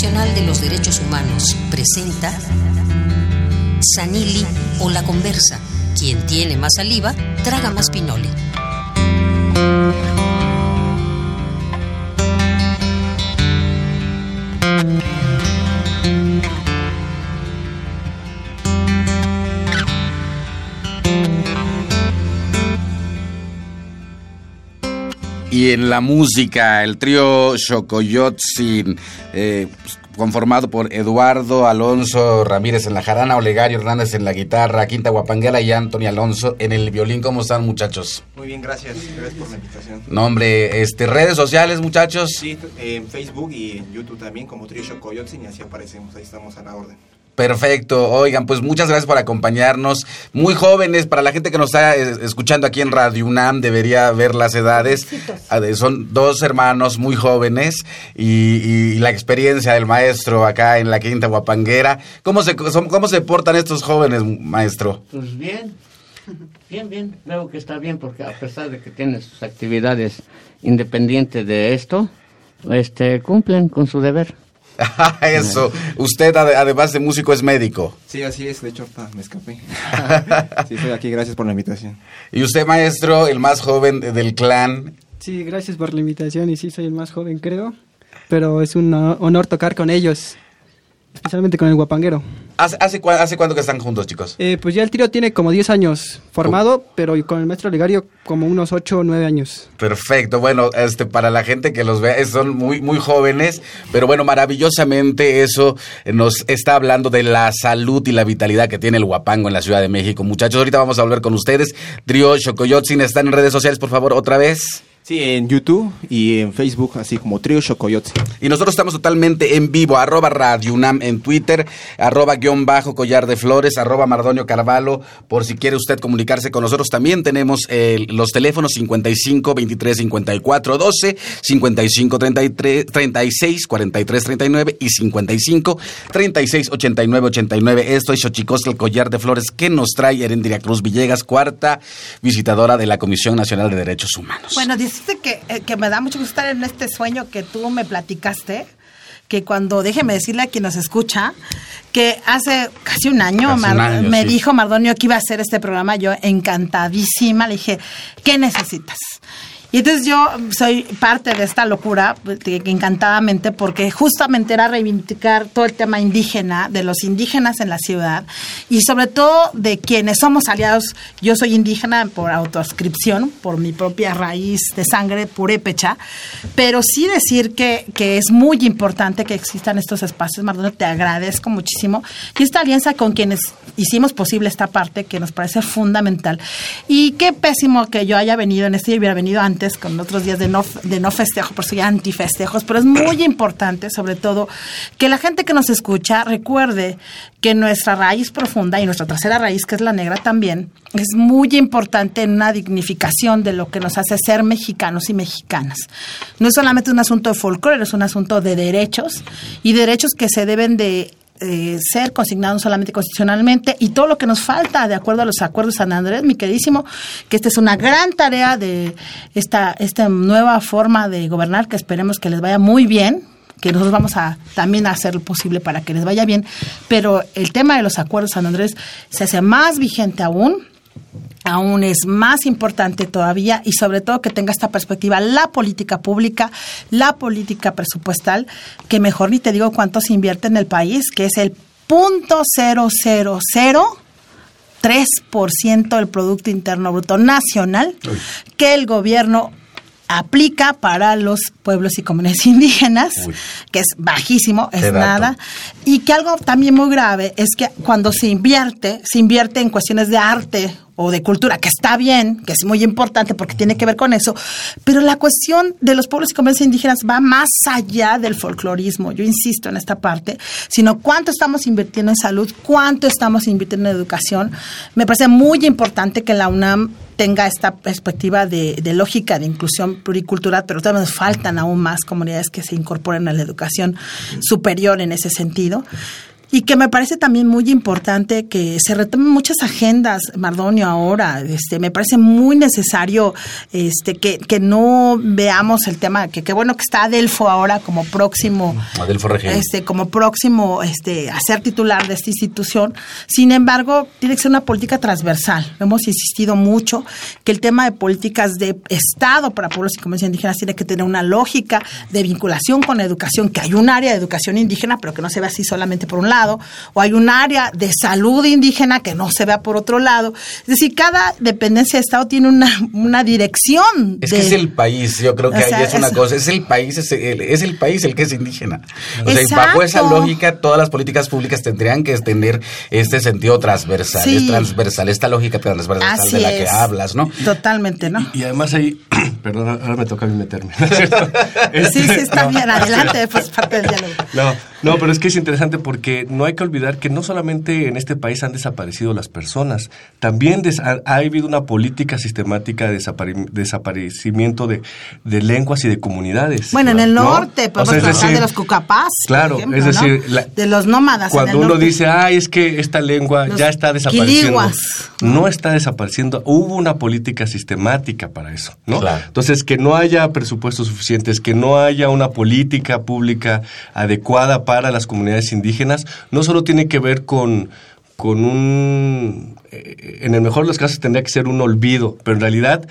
De los Derechos Humanos presenta Sanili o La Conversa. Quien tiene más saliva, traga más pinole. Y en la música, el trío Xocoyotzin, eh, pues, conformado por Eduardo Alonso Ramírez en la jarana, Olegario Hernández en la guitarra, Quinta Guapanguela y Anthony Alonso en el violín. ¿Cómo están, muchachos? Muy bien, gracias. Gracias por la invitación. Nombre, este, redes sociales, muchachos. Sí, en Facebook y en YouTube también, como Trio Shokoyotsin, y así aparecemos. Ahí estamos a la orden. Perfecto. Oigan, pues muchas gracias por acompañarnos. Muy jóvenes, para la gente que nos está eh, escuchando aquí en Radio UNAM, debería ver las edades. Ah, Son dos hermanos muy jóvenes y, y la experiencia del maestro acá en la Quinta Guapanguera. ¿Cómo se, son- cómo se portan estos jóvenes, maestro? Pues bien, bien, bien. Veo que está bien porque a pesar de que tiene sus actividades independientes de esto, este, cumplen con su deber. Eso. Usted, ade- además de músico, es médico. Sí, así es. De hecho, me escapé. sí, estoy aquí. Gracias por la invitación. Y usted, maestro, el más joven del clan. Sí, gracias por la invitación y sí, soy el más joven, creo. Pero es un honor tocar con ellos, especialmente con el guapanguero. ¿Hace, hace, hace cuánto que están juntos, chicos? Eh, pues ya el trío tiene como 10 años formado, pero con el maestro Legario como unos 8 o 9 años. Perfecto, bueno, este para la gente que los ve, son muy muy jóvenes, pero bueno, maravillosamente eso nos está hablando de la salud y la vitalidad que tiene el Huapango en la Ciudad de México. Muchachos, ahorita vamos a volver con ustedes. Trío Xocoyotzin están en redes sociales, por favor, otra vez. Sí, en YouTube y en Facebook, así como Trio Shokoyotsin. Y nosotros estamos totalmente en vivo, arroba Radio UNAM en Twitter, arroba guion bajo collar de flores, arroba Mardonio Carvalho, por si quiere usted comunicarse con nosotros. También tenemos eh, los teléfonos 55 23 54 12, 55 33 36 43 39 y 55 36 89 89. Esto es Xochicosca, el collar de flores que nos trae Erendria Cruz Villegas, cuarta visitadora de la Comisión Nacional de Derechos Humanos. Bueno, dijiste que, eh, que me da mucho gusto estar en este sueño que tú me platicaste, que cuando, déjeme decirle a quien nos escucha, que hace casi un año, Casi un Mar- año, me sí. dijo Mardonio que iba a hacer este programa, yo encantadísima, le dije, ¿qué necesitas? Y entonces yo soy parte de esta locura, pues, encantadamente, porque justamente era reivindicar todo el tema indígena, de los indígenas en la ciudad, y sobre todo de quienes somos aliados. Yo soy indígena por autoascripción, por mi propia raíz de sangre purépecha, pero sí decir que, que es muy importante que existan estos espacios, Mardonio, te agradezco muchísimo. Y esta alianza con quienes hicimos posible esta parte que nos parece fundamental. Y qué pésimo que yo haya venido en este y hubiera venido antes con otros días de no, de no festejo, por soy antifestejos, pero es muy importante, sobre todo, que la gente que nos escucha recuerde que nuestra raíz profunda y nuestra tercera raíz, que es la negra también, es muy importante en una dignificación de lo que nos hace ser mexicanos y mexicanas. No es solamente un asunto de folclore, es un asunto de derechos y derechos que se deben de eh, ser consignados solamente constitucionalmente y todo lo que nos falta de acuerdo a los acuerdos de San Andrés, mi queridísimo, que esta es una gran tarea de esta, esta nueva forma de gobernar que esperemos que les vaya muy bien que nosotros vamos a también hacer lo posible para que les vaya bien, pero el tema de los acuerdos de San Andrés se hace más vigente aún, aún es más importante todavía y sobre todo que tenga esta perspectiva la política pública, la política presupuestal, que mejor ni te digo cuánto se invierte en el país, que es el punto cero cero cero 3% del Producto Interno Bruto Nacional que el gobierno aplica para los pueblos y comunidades indígenas, que es bajísimo, es nada, y que algo también muy grave es que cuando se invierte, se invierte en cuestiones de arte o de cultura, que está bien, que es muy importante porque tiene que ver con eso, pero la cuestión de los pueblos y comunidades indígenas va más allá del folclorismo, yo insisto en esta parte, sino cuánto estamos invirtiendo en salud, cuánto estamos invirtiendo en educación. Me parece muy importante que la UNAM tenga esta perspectiva de, lógica de inclusión pluricultural, pero todavía nos faltan aún más comunidades que se incorporen a la educación superior en ese sentido sentido, y que me parece también muy importante que se retomen muchas agendas, Mardonio, ahora. Este, me parece muy necesario este, que, que no veamos el tema, que qué bueno que está Adelfo ahora como próximo Adelfo este, como próximo este, a ser titular de esta institución. Sin embargo, tiene que ser una política transversal. Hemos insistido mucho que el tema de políticas de Estado para pueblos y comunidades indígenas tiene que tener una lógica de vinculación con la educación, que hay un área de educación indígena, pero que no se ve así solamente por un lado lado, o hay un área de salud indígena que no se vea por otro lado. Es decir, cada dependencia de Estado tiene una, una dirección. Es de- que es el país, yo creo que sea, ahí es una es- cosa, es el país, es el, es el país el que es indígena. O sea, y bajo esa lógica, todas las políticas públicas tendrían que tener este sentido transversal, Sí. es transversal, esta lógica transversal Así de la que hablas, ¿no? Totalmente, ¿no? Y además ahí, perdón, ahora me toca a mí meterme. ¿no es cierto? Sí, sí, está No. bien, adelante, pues parte del diálogo. No, no, pero es que es interesante porque no hay que olvidar que no solamente en este país han desaparecido las personas, también des- ha, ha habido una política sistemática de desapari- desaparecimiento de, de lenguas y de comunidades. Bueno, en el ¿no? norte, O podemos sea, es hablar decir, de los cucapás. por Claro, ejemplo, es ¿no? decir, la- de los nómadas. en Cuando el uno norte. dice, ay, es que esta lengua Los ya está desapareciendo. quiliguas. No está desapareciendo. Hubo una política sistemática para eso, ¿no? Claro. Entonces, que no haya presupuestos suficientes, que no haya una política pública adecuada para las comunidades indígenas, no solo tiene que ver con, con un... eh, en el mejor de los casos tendría que ser un olvido, pero en realidad...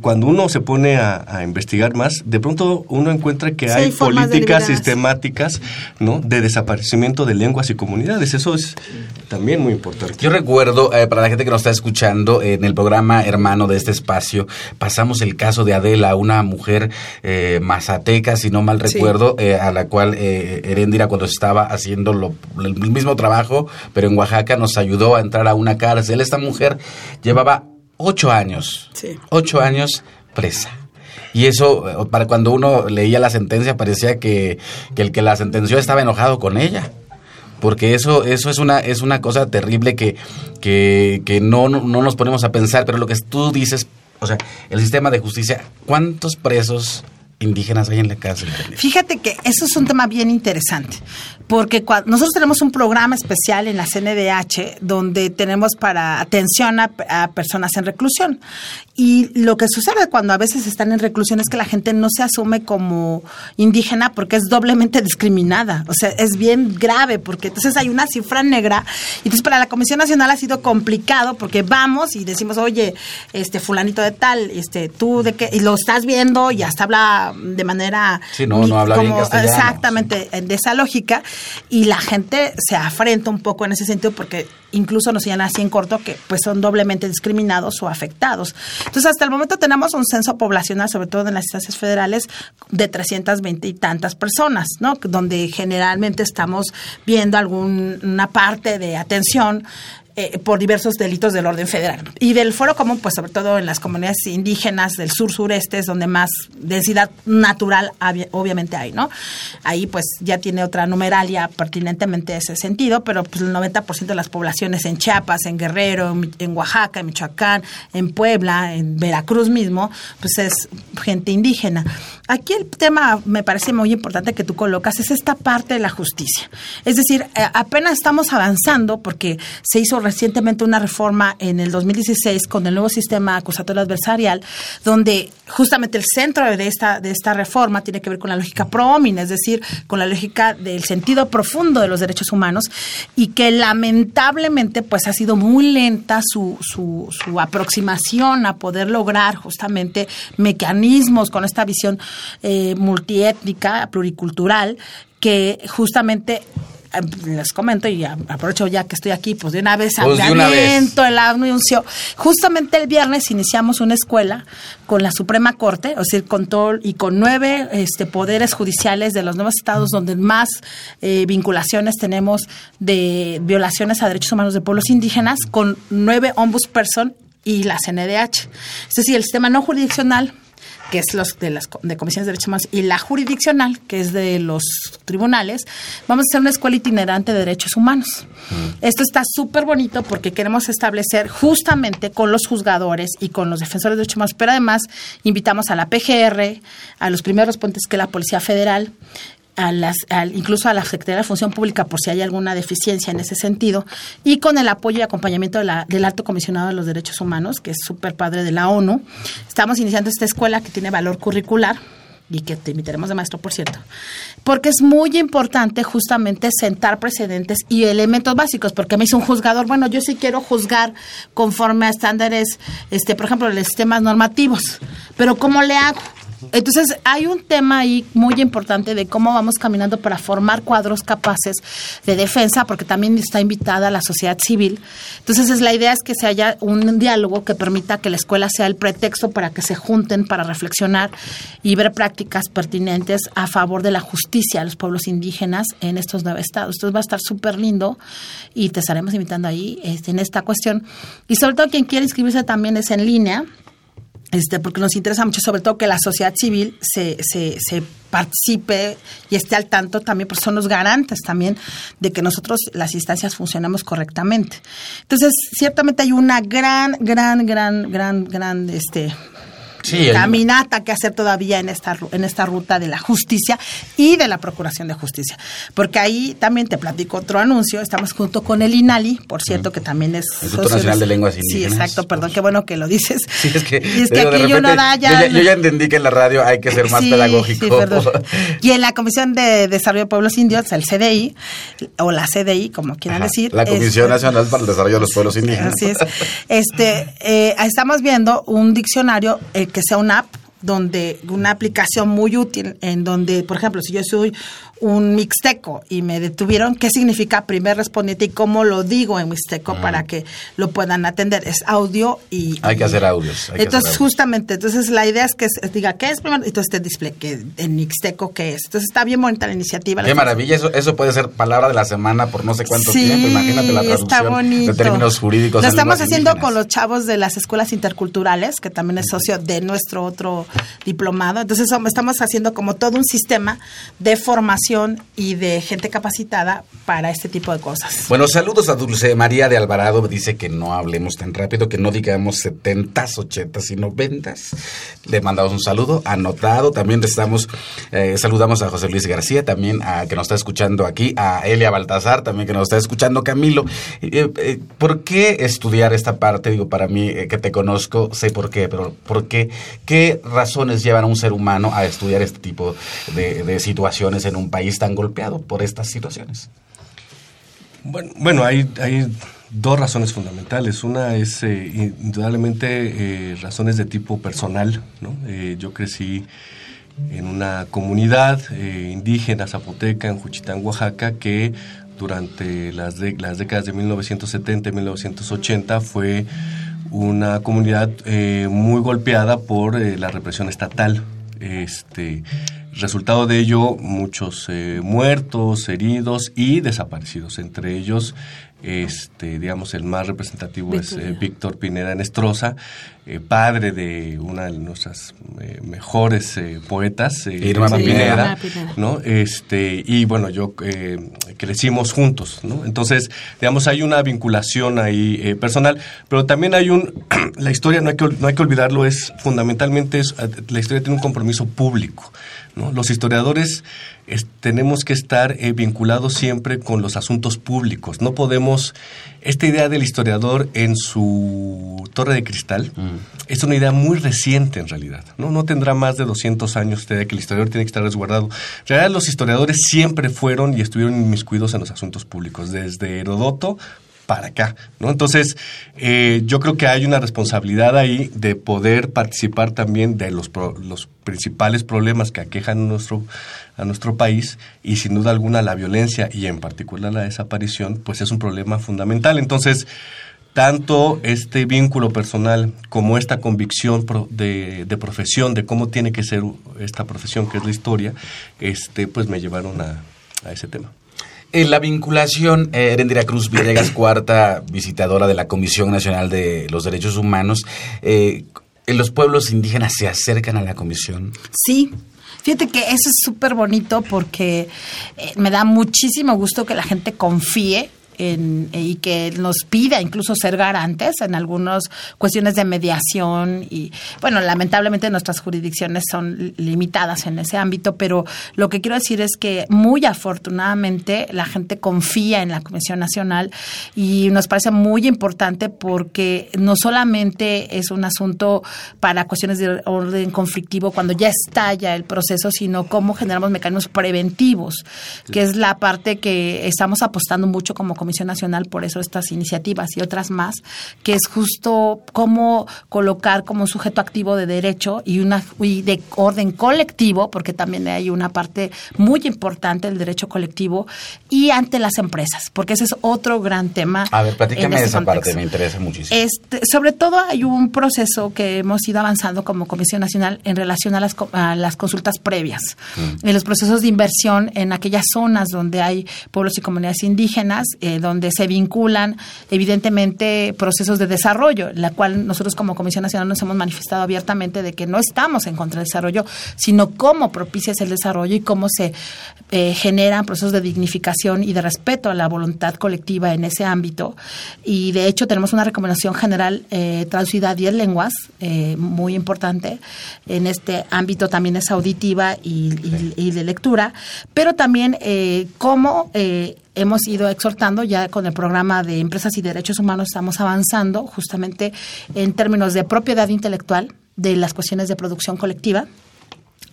Cuando uno se pone a, a investigar más, de pronto uno encuentra que Sí, hay políticas sistemáticas ¿no? de desaparecimiento de lenguas y comunidades. Eso es también muy importante. Yo recuerdo, eh, para la gente que nos está escuchando, en el programa hermano de este espacio, pasamos el caso de Adela, una mujer eh, mazateca, si no mal Sí. recuerdo, eh, a la cual eh, Heréndira, cuando estaba haciendo lo- el mismo trabajo, pero en Oaxaca, nos ayudó a entrar a una cárcel. Esta mujer llevaba ocho años, Sí. ocho años presa. Y eso, eh, para cuando uno leía la sentencia, parecía que, que el que la sentenció estaba enojado con ella. Porque eso eso es una es una cosa terrible que que, que no, no no nos ponemos a pensar. Pero lo que tú dices o sea el sistema de justicia cuántos presos indígenas hay en la cárcel Fíjate que eso es un tema bien interesante, porque nosotros tenemos un programa especial en la CNDH donde tenemos para atención a, a personas en reclusión. Y lo que sucede cuando a veces están en reclusión es que la gente no se asume como indígena porque es doblemente discriminada. O sea, es bien grave porque entonces hay una cifra negra. Y entonces para la Comisión Nacional ha sido complicado porque vamos y decimos, oye, este fulanito de tal, este tú de qué, y lo estás viendo y hasta habla de manera Sí, no, no habla bien castellano. exactamente de esa lógica y la gente se afrenta un poco en ese sentido porque incluso nos señalan así en corto que pues son doblemente discriminados o afectados. Entonces hasta el momento tenemos un censo poblacional, sobre todo en las instancias federales, de 320 y tantas personas, ¿no? Donde generalmente estamos viendo alguna parte de atención eh, por diversos delitos del orden federal. Y del foro común, pues sobre todo en las comunidades indígenas del sur-sureste es donde más densidad natural obviamente hay, ¿no? Ahí pues ya tiene otra numeralia pertinentemente ese sentido, pero pues el 90% de las poblaciones en Chiapas, en Guerrero, en Oaxaca, en Michoacán, en Puebla, en Veracruz mismo, pues es gente indígena. Aquí el tema me parece muy importante que tú colocas es esta parte de la justicia. Es decir, eh, apenas estamos avanzando porque se hizo recientemente una reforma en el 2016 con el nuevo sistema acusatorio adversarial, donde justamente el centro de esta, de esta reforma tiene que ver con la lógica pro homine, es decir, con la lógica del sentido profundo de los derechos humanos y que lamentablemente pues ha sido muy lenta su, su, su aproximación a poder lograr justamente mecanismos con esta visión eh, multiétnica, pluricultural, que justamente les comento y aprovecho ya que estoy aquí, pues de una vez Pues aviento el anuncio. Justamente el viernes iniciamos una escuela con la Suprema Corte, es decir, con todo y con nueve este, poderes judiciales de los nuevos estados donde más eh, vinculaciones tenemos de violaciones a derechos humanos de pueblos indígenas, con nueve ombudsperson y la CNDH. Es decir, el sistema no jurisdiccional que es los de las de comisiones de derechos humanos y la jurisdiccional, que es de los tribunales, vamos a hacer una escuela itinerante de derechos humanos. Esto está súper bonito porque queremos establecer justamente con los juzgadores y con los defensores de derechos humanos, pero además invitamos a la PGR, a los primeros puentes que es la Policía Federal, a las, al- incluso a la Secretaría de Función Pública por si hay alguna deficiencia en ese sentido, y con el apoyo y acompañamiento de la- del Alto Comisionado de los Derechos Humanos, que es súper padre de la ONU. Estamos iniciando esta escuela que tiene valor curricular y que te invitaremos de maestro, por cierto, porque es muy importante justamente sentar precedentes y elementos básicos, porque me dice un juzgador, bueno, yo sí quiero juzgar conforme a estándares, este, por ejemplo, los sistemas normativos, pero ¿cómo le hago? Entonces, hay un tema ahí muy importante de cómo vamos caminando para formar cuadros capaces de defensa, porque también está invitada la sociedad civil. Entonces, es, la idea es que se haya un diálogo que permita que la escuela sea el pretexto para que se junten para reflexionar y ver prácticas pertinentes a favor de la justicia a los pueblos indígenas en estos nueve estados. Entonces, va a estar súper lindo y te estaremos invitando ahí este, en esta cuestión. Y sobre todo, quien quiera inscribirse también es en línea este, porque nos interesa mucho, sobre todo, que la sociedad civil se, se, se participe y esté al tanto también, porque son los garantes también de que nosotros las instancias funcionemos correctamente. Entonces, ciertamente hay una gran, gran, gran, gran, gran, este, Sí, el- caminata que hacer todavía en esta en esta ruta de la justicia y de la procuración de justicia porque ahí también te platico otro anuncio estamos junto con el INALI por cierto que también es Instituto Nacional de Lenguas sí Indígenas. exacto perdón qué bueno que lo dices Sí, es que, Y es que digo, de aquí uno repente, da ya- Yo, ya, yo ya entendí que en la radio hay que ser más Sí, pedagógico. sí, perdón. y en la Comisión de Desarrollo de Pueblos Indios el CDI o la CDI como quieran Ajá, decir la Comisión este, Nacional para el Desarrollo de los Pueblos Indígenas. Así es. Este, eh, estamos viendo un diccionario eh, que sea una app donde una aplicación muy útil en donde, por ejemplo, si yo soy un mixteco y me detuvieron, ¿qué significa primer respondiente y cómo lo digo en mixteco para que lo puedan atender? Es audio y... Hay que hacer audios. hay Entonces, hacer audios. justamente, entonces la idea es que diga, ¿qué es primero? Entonces te display, que en mixteco, ¿qué es? Entonces está bien bonita la iniciativa. Qué La- maravilla, eso, eso puede ser palabra de la semana por no sé cuánto Sí, tiempo. Imagínate la está traducción bonito. de términos jurídicos. Lo estamos haciendo indígenas. con los chavos de las escuelas interculturales, que también es socio de nuestro otro diplomado. Entonces estamos haciendo como todo un sistema de formación y de gente capacitada para este tipo de cosas. Bueno, saludos a Dulce María de Alvarado. Dice que no hablemos tan rápido, que no digamos setentas, ochentas y noventas. Le mandamos un saludo anotado. También estamos, eh, saludamos a José Luis García, también a que nos está escuchando aquí, a Elia Baltazar, también que nos está escuchando, Camilo. Eh, eh, ¿Por qué estudiar esta parte? Digo, para mí, que te conozco, sé por qué, pero ¿por qué? ¿Qué razones llevan a un ser humano a estudiar este tipo de, de situaciones en un país tan golpeado por estas situaciones? Bueno, bueno, hay, dos razones fundamentales. Una es eh, indudablemente eh, razones de tipo personal. ¿no? Eh, yo crecí en una comunidad indígena zapoteca en Juchitán, Oaxaca, que durante las, de- las décadas de 1970 y 1980 fue una comunidad eh, muy golpeada por eh, la represión estatal. Este, resultado de ello, muchos eh, muertos, heridos y desaparecidos. Entre ellos, este, digamos, el más representativo es eh, Víctor Pineda Nestroza, eh, padre de una de nuestras eh, mejores eh, poetas, eh, Irma Pineda. ¿no? Este, y bueno, yo eh, crecimos juntos, ¿no? Entonces, digamos, hay una vinculación ahí eh, personal, pero también hay un, la historia, no hay que, no hay que olvidarlo, es fundamentalmente, es, la historia tiene un compromiso público, ¿no? Los historiadores es- tenemos que estar eh, vinculados siempre con los asuntos públicos, no podemos, esta idea del historiador en su torre de cristal, es una idea muy reciente en realidad. ¿no? no tendrá más de 200 años esta idea que el historiador tiene que estar resguardado. En realidad los historiadores siempre fueron y estuvieron inmiscuidos en los asuntos públicos, desde Herodoto para acá. ¿no? Entonces, eh, yo creo que hay una responsabilidad ahí de poder participar también de los, pro- los principales problemas que aquejan a nuestro, país y sin duda alguna la violencia y en particular la desaparición, pues es un problema fundamental. Entonces, tanto este vínculo personal como esta convicción de, de profesión, de cómo tiene que ser esta profesión que es la historia, este, pues me llevaron a, a ese tema. En la vinculación, eh, Erendira Cruz Villegas, cuarta visitadora de la Comisión Nacional de los Derechos Humanos, eh, ¿en los pueblos indígenas se acercan a la comisión? Sí. Fíjate que eso es súper bonito porque eh, me da muchísimo gusto que la gente confíe en- y que nos pida incluso ser garantes en algunas cuestiones de mediación y bueno lamentablemente nuestras jurisdicciones son li- limitadas en ese ámbito pero lo que quiero decir es que muy afortunadamente la gente confía en la Comisión Nacional y nos parece muy importante porque no solamente es un asunto para cuestiones de orden conflictivo cuando ya estalla el proceso, sino cómo generamos mecanismos preventivos, que es la parte que estamos apostando mucho como Comisión Comisión Nacional, por eso estas iniciativas y otras más, que es justo cómo colocar como sujeto activo de derecho y una y de orden colectivo, porque también hay una parte muy importante del derecho colectivo y ante las empresas, porque ese es otro gran tema. A ver, platícame este esa contexto. parte, me interesa muchísimo. Este, sobre todo hay un proceso que hemos ido avanzando como Comisión Nacional en relación a las, a las consultas previas, en los procesos de inversión en aquellas zonas donde hay pueblos y comunidades indígenas, eh, donde se vinculan evidentemente procesos de desarrollo, la cual nosotros como Comisión Nacional nos hemos manifestado abiertamente de que no estamos en contra del desarrollo, sino cómo propicias el desarrollo y cómo se eh, generan procesos de dignificación y de respeto a la voluntad colectiva en ese ámbito. Y de hecho tenemos una recomendación general eh, traducida a 10 lenguas, eh, muy importante. En este ámbito también es auditiva y, de lectura, pero también cómo hemos ido exhortando ya con el programa de empresas y derechos humanos, estamos avanzando justamente en términos de propiedad intelectual de las cuestiones de producción colectiva.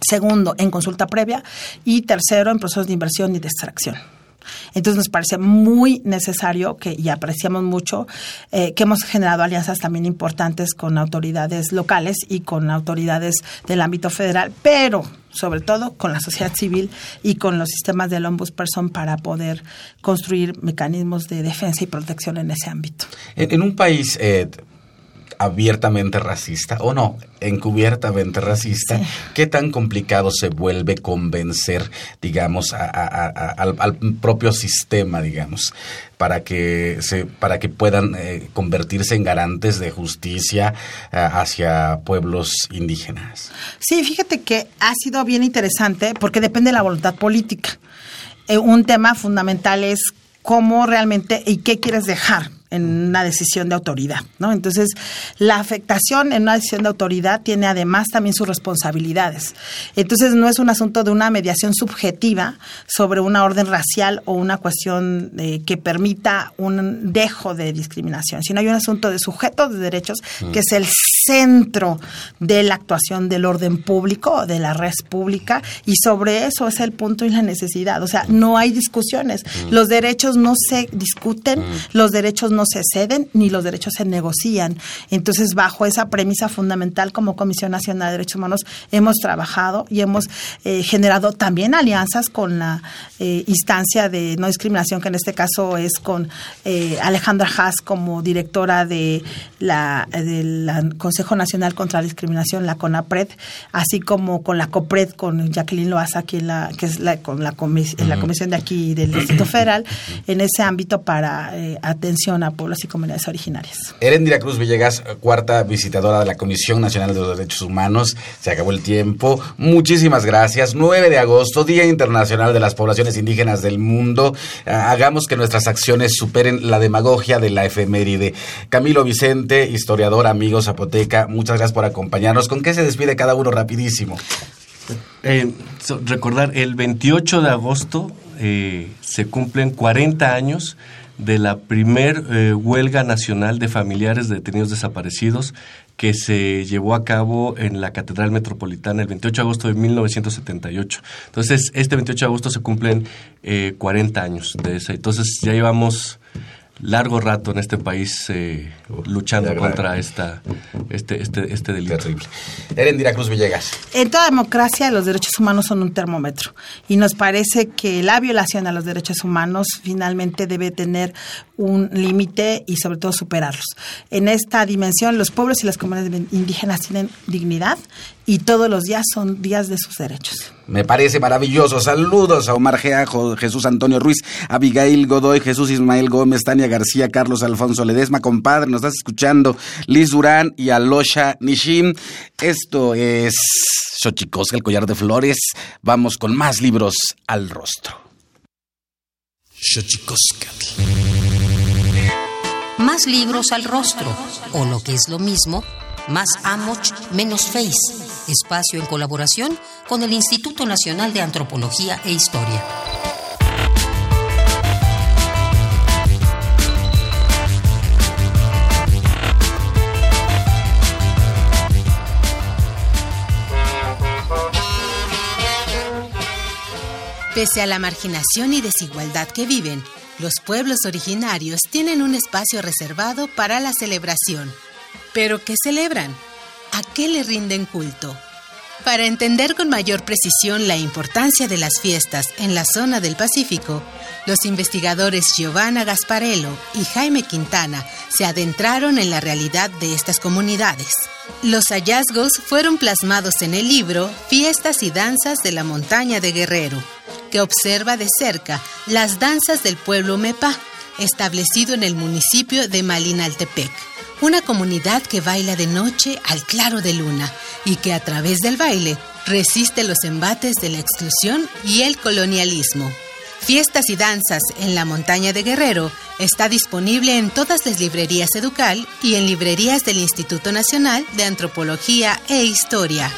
Segundo, en consulta previa. Y tercero, en procesos de inversión y de extracción. Entonces nos parece muy necesario que, y apreciamos mucho, eh, que hemos generado alianzas también importantes con autoridades locales y con autoridades del ámbito federal, pero sobre todo con la sociedad civil y con los sistemas del ombudsperson para poder construir mecanismos de defensa y protección en ese ámbito. En, un país eh, abiertamente racista, o no, encubiertamente racista, ¿qué tan complicado se vuelve convencer, digamos, a- a- a- al, al propio sistema, digamos, para que, se, para que puedan eh, convertirse en garantes de justicia eh, hacia pueblos indígenas? Sí, fíjate que ha sido bien interesante porque depende de la voluntad política. Eh, un tema fundamental es cómo realmente y qué quieres dejar en una decisión de autoridad, ¿no? Entonces, la afectación en una decisión de autoridad tiene además también sus responsabilidades. Entonces, no es un asunto de una mediación subjetiva sobre una orden racial o una cuestión eh, que permita un dejo de discriminación, sino hay un asunto de sujetos de derechos que es el centro de la actuación del orden público, de la red pública, y sobre eso es el punto y la necesidad. O sea, no hay discusiones. Los derechos no se discuten, los derechos no se ceden, ni los derechos se negocian. Entonces, bajo esa premisa fundamental, como Comisión Nacional de Derechos Humanos, hemos trabajado y hemos eh, generado también alianzas con la eh, instancia de no discriminación, que en este caso es con eh, Alejandra Haas como directora de la del Consejo Nacional contra la Discriminación, la CONAPRED, así como con la COPRED, con Jacqueline Loaza, aquí en la, que es la, con la, comis- en la Ujú. comisión de aquí del Distrito Federal, en ese ámbito para eh, atención a pueblos y comunidades originarias. Erendira Cruz Villegas, cuarta visitadora de la Comisión Nacional de los Derechos Humanos. Se acabó el tiempo. Muchísimas gracias. 9 de agosto, Día Internacional de las Poblaciones Indígenas del Mundo. Ah, Hagamos que nuestras acciones superen la demagogia de la efeméride. Camilo Vicente, historiador, amigo muchas gracias por acompañarnos. ¿Con qué se despide cada uno rapidísimo? Eh, recordar, el 28 de agosto eh, se cumplen 40 años de la primer eh, huelga nacional de familiares de detenidos desaparecidos que se llevó a cabo en la Catedral Metropolitana el 28 de agosto de 1978. Entonces, este 28 de agosto se cumplen eh, 40 años de esa. Entonces, ya llevamos largo rato en este país eh, luchando contra esta, este, este, este delito. Erendira Cruz Villegas. En toda democracia los derechos humanos son un termómetro y nos parece que la violación a los derechos humanos finalmente debe tener un límite y sobre todo superarlos. En esta dimensión los pueblos y las comunidades indígenas tienen dignidad y todos los días son días de sus derechos. Me parece maravilloso. Saludos a Omar Gea, Jesús Antonio Ruiz, Abigail Godoy, Jesús Ismael Gómez, Tania García, Carlos Alfonso Ledesma, compadre, nos estás escuchando, Liz Durán y Alosha Nishim. Esto es Xochicosca, el collar de flores. Vamos con más libros al rostro. Más libros al rostro, o lo que es lo mismo, más Amoch, menos Face. Espacio en colaboración con el Instituto Nacional de Antropología e Historia. Pese a la marginación y desigualdad que viven, Los pueblos originarios tienen un espacio reservado para la celebración. ¿Pero qué celebran? ¿A qué le rinden culto? Para entender con mayor precisión la importancia de las fiestas en la zona del Pacífico, los investigadores Giovanna Gasparello y Jaime Quintana se adentraron en la realidad de estas comunidades. Los hallazgos fueron plasmados en el libro Fiestas y Danzas de la Montaña de Guerrero, que observa de cerca las danzas del pueblo Mepa, establecido en el municipio de Malinaltepec una comunidad que baila de noche al claro de luna y que a través del baile resiste los embates de la exclusión y el colonialismo. Fiestas y danzas en la montaña de Guerrero está disponible en todas las librerías Educal y en librerías del Instituto Nacional de Antropología e Historia.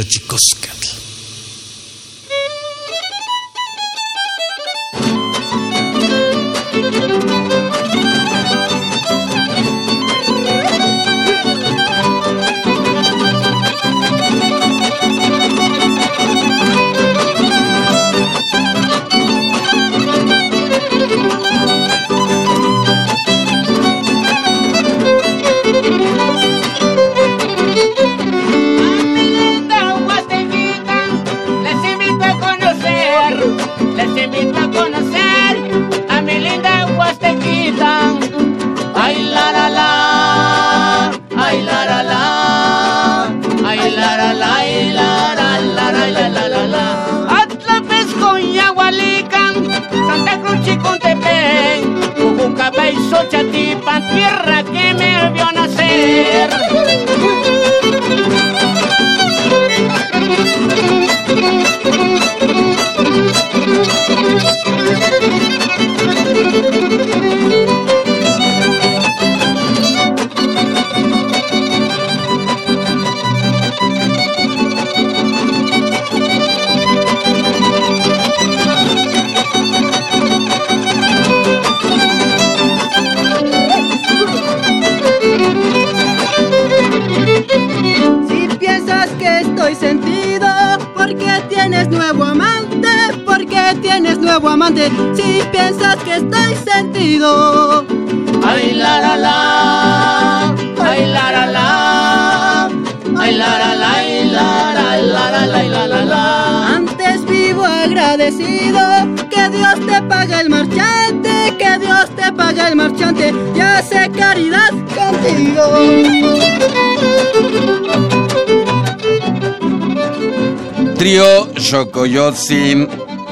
Xochicoscatl. Trío Xocoyotzin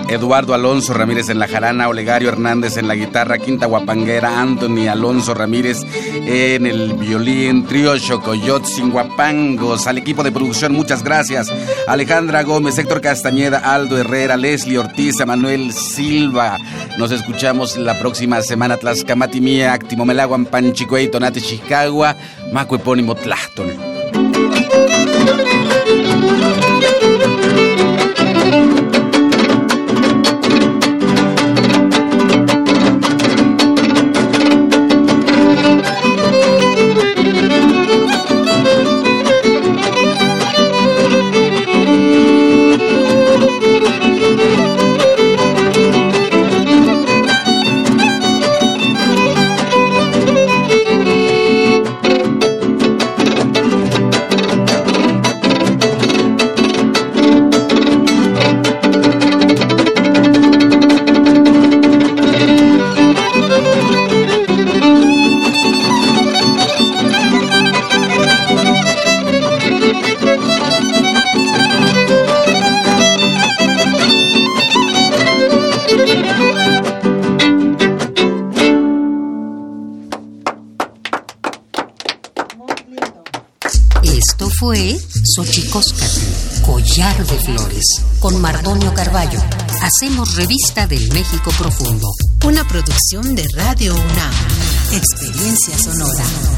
Eduardo Alonso Ramírez en la jarana, Olegario Hernández en la guitarra, Quinta Guapanguera, Anthony Alonso Ramírez en el violín, trío sin Guapangos, al equipo de producción, muchas gracias. Alejandra Gómez, Héctor Castañeda, Aldo Herrera, Leslie Ortiz, Manuel Silva. Nos escuchamos la próxima semana. Tlaxcamati Mía, Actimomelaguan, Panchicuey, Tonate, Chicago, Maco Epónimo, Hacemos revista del México Profundo. Una producción de Radio UNAM. Experiencia sonora.